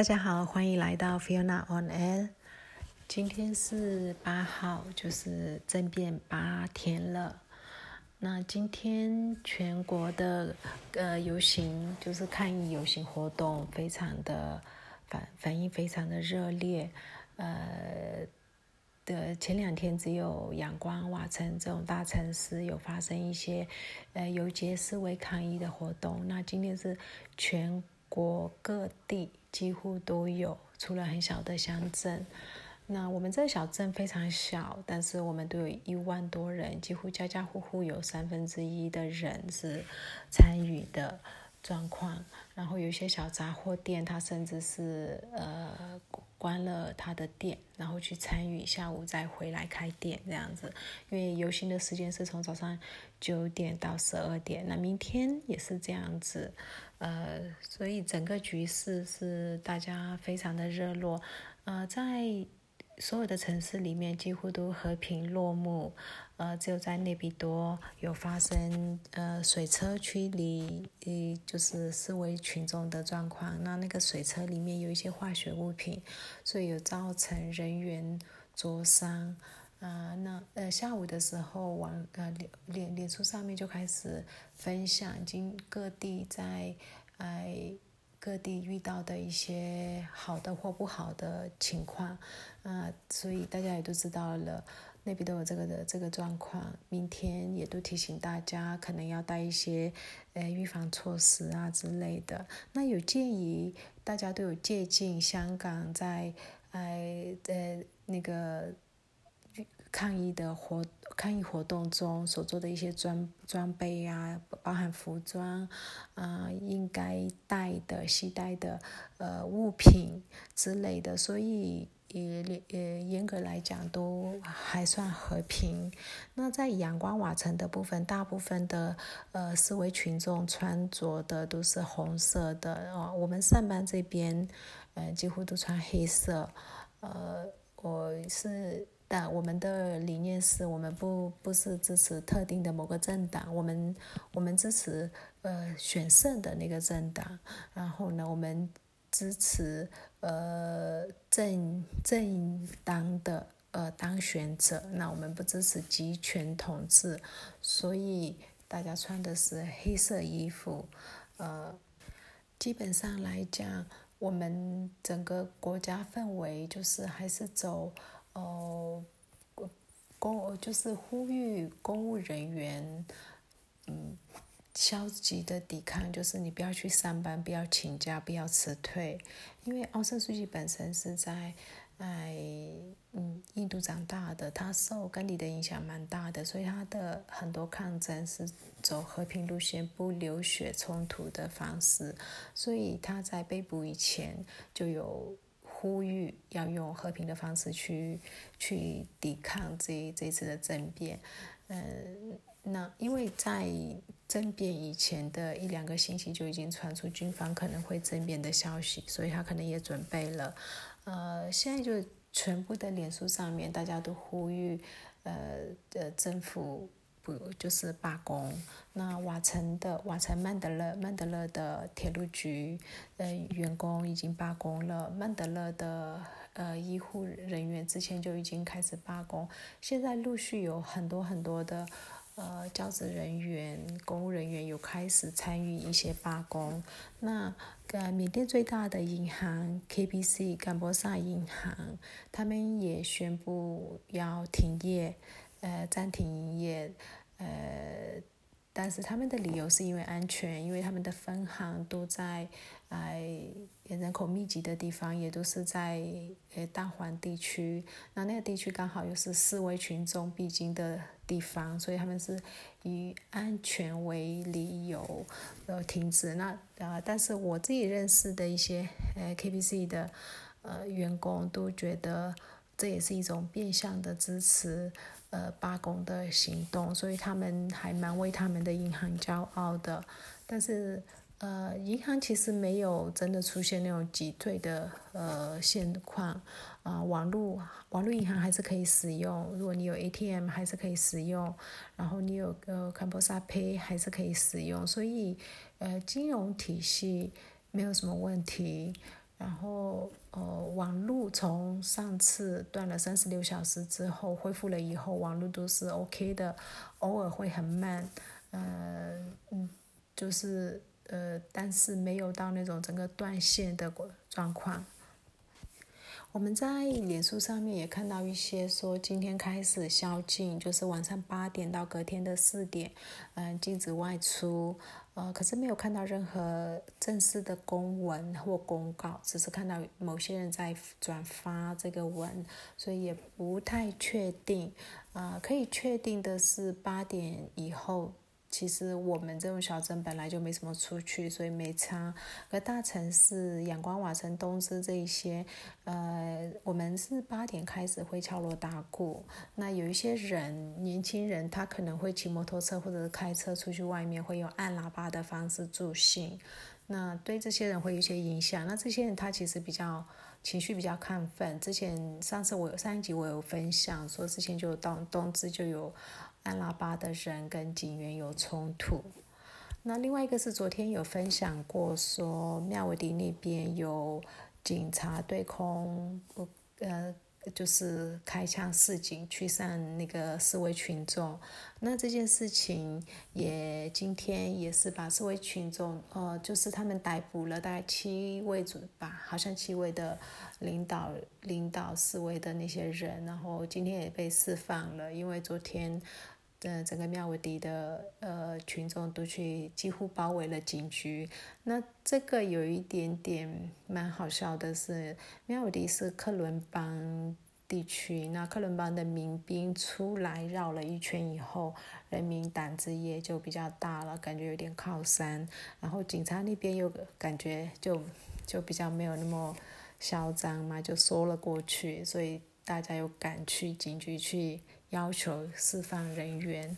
大家好，欢迎来到 Fiona on Air。今天是八号，就是政变八天了。那今天全国的呃游行，就是抗议游行活动，非常的反反应非常的热烈。呃的前两天只有阳光、瓦城这种大城市有发生一些呃游街示威抗议的活动。那今天是全国各地几乎都有，除了很小的乡镇。那我们这个小镇非常小，但是我们都有一万多人，几乎家家户户有三分之一的人是参与的状况。然后有一些小杂货店，他甚至是呃关了他的店，然后去参与，下午再回来开店这样子。因为游行的时间是从早上九点到十二点，那明天也是这样子。呃，所以整个局势是大家非常的热络，呃，在所有的城市里面几乎都和平落幕，呃，只有在内比多有发生呃水车驱离，呃，就是示威群众的状况。那那个水车里面有一些化学物品，所以有造成人员灼伤。啊，那呃下午的时候，网呃脸脸脸书上面就开始分享今各地在哎各地遇到的一些好的或不好的情况，啊，所以大家也都知道了，那边都有这个的这个状况。明天也都提醒大家，可能要带一些呃预防措施啊之类的。那有建议，大家都有借鉴香港在哎呃那个。抗议的活抗议活动中所做的一些装装备呀，包含服装，啊，应该带的、携带的呃物品之类的，所以也也严格来讲都还算和平。那在阳光瓦城的部分，大部分的呃示威群众穿着的都是红色的哦，我们上班这边呃几乎都穿黑色，呃，我是。但我们的理念是我们不不是支持特定的某个政党，我们我们支持呃选胜的那个政党，然后呢，我们支持呃正正当的呃当选者，那我们不支持集权统治，所以大家穿的是黑色衣服，呃，基本上来讲，我们整个国家氛围就是还是走。哦，公就是呼吁公务人员，嗯，消极的抵抗，就是你不要去上班，不要请假，不要辞退，因为奥森书记本身是在，哎，嗯，印度长大的，他受甘地的影响蛮大的，所以他的很多抗争是走和平路线，不流血冲突的方式，所以他在被捕以前就有。呼吁要用和平的方式去去抵抗这这次的政变，嗯，那因为在政变以前的一两个星期就已经传出军方可能会政变的消息，所以他可能也准备了，呃，现在就全部的脸书上面大家都呼吁，呃呃政府。不就是罢工？那瓦城的瓦城曼德勒曼德勒的铁路局，呃，员工已经罢工了。曼德勒的呃医护人员之前就已经开始罢工，现在陆续有很多很多的呃教职人员、公务人员有开始参与一些罢工。那呃缅甸最大的银行 KBC 甘波萨银行，他们也宣布要停业。呃，暂停营业，呃，但是他们的理由是因为安全，因为他们的分行都在哎人口密集的地方，也都是在呃大环地区，那那个地区刚好又是示威群众必经的地方，所以他们是以安全为理由呃停止。那呃，但是我自己认识的一些呃 KBC 的呃员工都觉得这也是一种变相的支持。呃，罢工的行动，所以他们还蛮为他们的银行骄傲的。但是，呃，银行其实没有真的出现那种挤兑的呃现况。啊，网络网络银行还是可以使用，如果你有 ATM 还是可以使用，然后你有个 c a m p o s a Pay 还是可以使用，所以呃，金融体系没有什么问题。然后呃，网络从上次断了三十六小时之后恢复了以后，网络都是 OK 的，偶尔会很慢，呃嗯，就是呃，但是没有到那种整个断线的状况。我们在脸书上面也看到一些说，今天开始宵禁，就是晚上八点到隔天的四点，嗯，禁止外出。呃，可是没有看到任何正式的公文或公告，只是看到某些人在转发这个文，所以也不太确定。啊，可以确定的是八点以后。其实我们这种小镇本来就没什么出去，所以没差。而大城市，阳光瓦城、东芝这一些，呃，我们是八点开始会敲锣打鼓。那有一些人，年轻人，他可能会骑摩托车或者是开车出去外面，会用按喇叭的方式助兴。那对这些人会有一些影响。那这些人他其实比较情绪比较亢奋。之前上次我有上一集我有分享，说之前就东东芝就有。按喇叭的人跟警员有冲突，那另外一个是昨天有分享过，说妙维迪那边有警察对空，呃，就是开枪示警驱散那个示威群众。那这件事情也今天也是把示威群众，呃，就是他们逮捕了大概七位组吧，好像七位的领导领导示威的那些人，然后今天也被释放了，因为昨天。呃，整个妙维迪的呃群众都去几乎包围了警局。那这个有一点点蛮好笑的是，妙维迪是克伦邦地区，那克伦邦的民兵出来绕了一圈以后，人民胆子也就比较大了，感觉有点靠山。然后警察那边又感觉就就比较没有那么嚣张嘛，就说了过去，所以大家又赶去警局去。要求释放人员，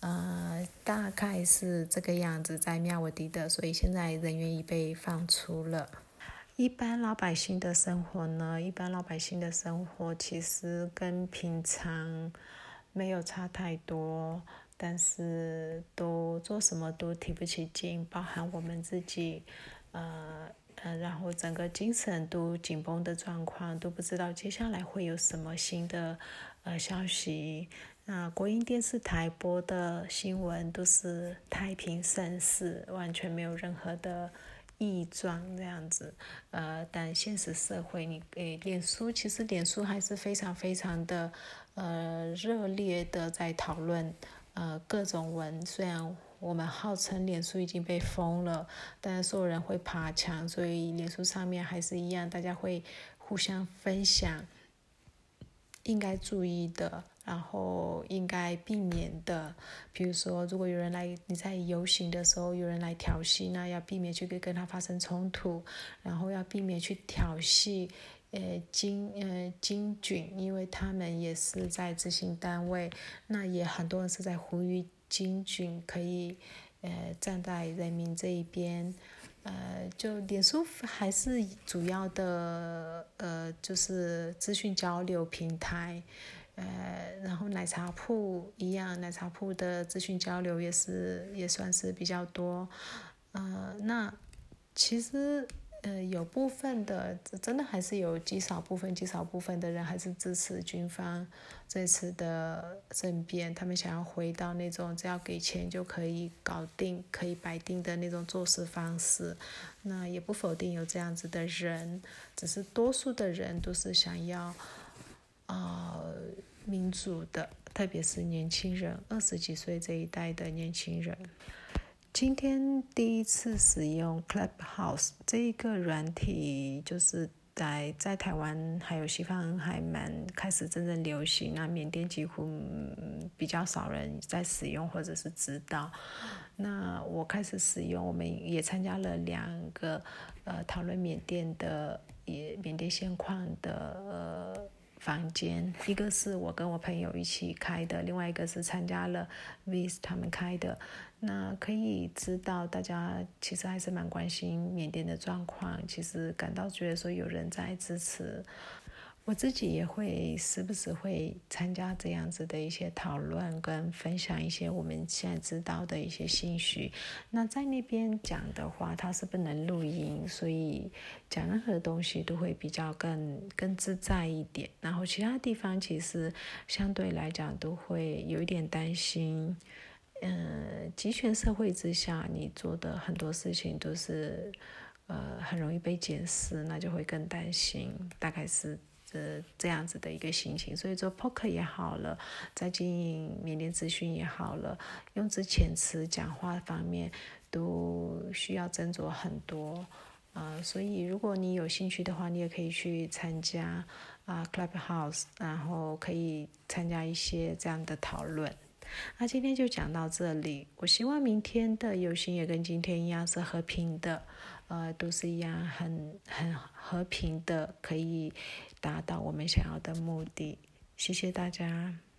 呃，大概是这个样子，在妙瓦迪的，所以现在人员已被放出了。一般老百姓的生活呢？一般老百姓的生活其实跟平常没有差太多，但是都做什么都提不起劲，包含我们自己，呃嗯，然后整个精神都紧绷的状况，都不知道接下来会有什么新的。呃，消息，那国营电视台播的新闻都是太平盛世，完全没有任何的异状这样子。呃，但现实社会，你诶，脸书其实脸书还是非常非常的呃热烈的在讨论呃各种文。虽然我们号称脸书已经被封了，但是所有人会爬墙，所以脸书上面还是一样，大家会互相分享。应该注意的，然后应该避免的，比如说，如果有人来你在游行的时候有人来调戏，那要避免去跟跟他发生冲突，然后要避免去调戏，呃，金呃金军，因为他们也是在执行单位，那也很多人是在呼吁金军可以，呃，站在人民这一边。呃，就脸书还是主要的，呃，就是资讯交流平台，呃，然后奶茶铺一样，奶茶铺的资讯交流也是也算是比较多，呃，那其实。呃，有部分的，真的还是有极少部分、极少部分的人还是支持军方这次的政变，他们想要回到那种只要给钱就可以搞定、可以摆定的那种做事方式。那也不否定有这样子的人，只是多数的人都是想要，呃，民主的，特别是年轻人，二十几岁这一代的年轻人。今天第一次使用 Clubhouse 这一个软体，就是在在台湾还有西方还蛮开始真正流行。那缅甸几乎比较少人在使用或者是知道。那我开始使用，我们也参加了两个呃讨论缅甸的也缅甸现况的呃房间，一个是我跟我朋友一起开的，另外一个是参加了 Vis 他们开的。那可以知道，大家其实还是蛮关心缅甸的状况，其实感到觉得说有人在支持。我自己也会时不时会参加这样子的一些讨论，跟分享一些我们现在知道的一些信息。那在那边讲的话，它是不能录音，所以讲任何东西都会比较更更自在一点。然后其他地方其实相对来讲都会有一点担心。嗯，集权社会之下，你做的很多事情都是呃很容易被检视，那就会更担心。大概是。呃，这样子的一个心情，所以做 poker 也好了，在经营缅甸咨询也好了，用词遣词、讲话方面都需要斟酌很多。呃，所以如果你有兴趣的话，你也可以去参加啊 Clubhouse，然后可以参加一些这样的讨论。那今天就讲到这里，我希望明天的游行也跟今天一样是和平的。呃，都是一样，很很和平的，可以达到我们想要的目的。谢谢大家。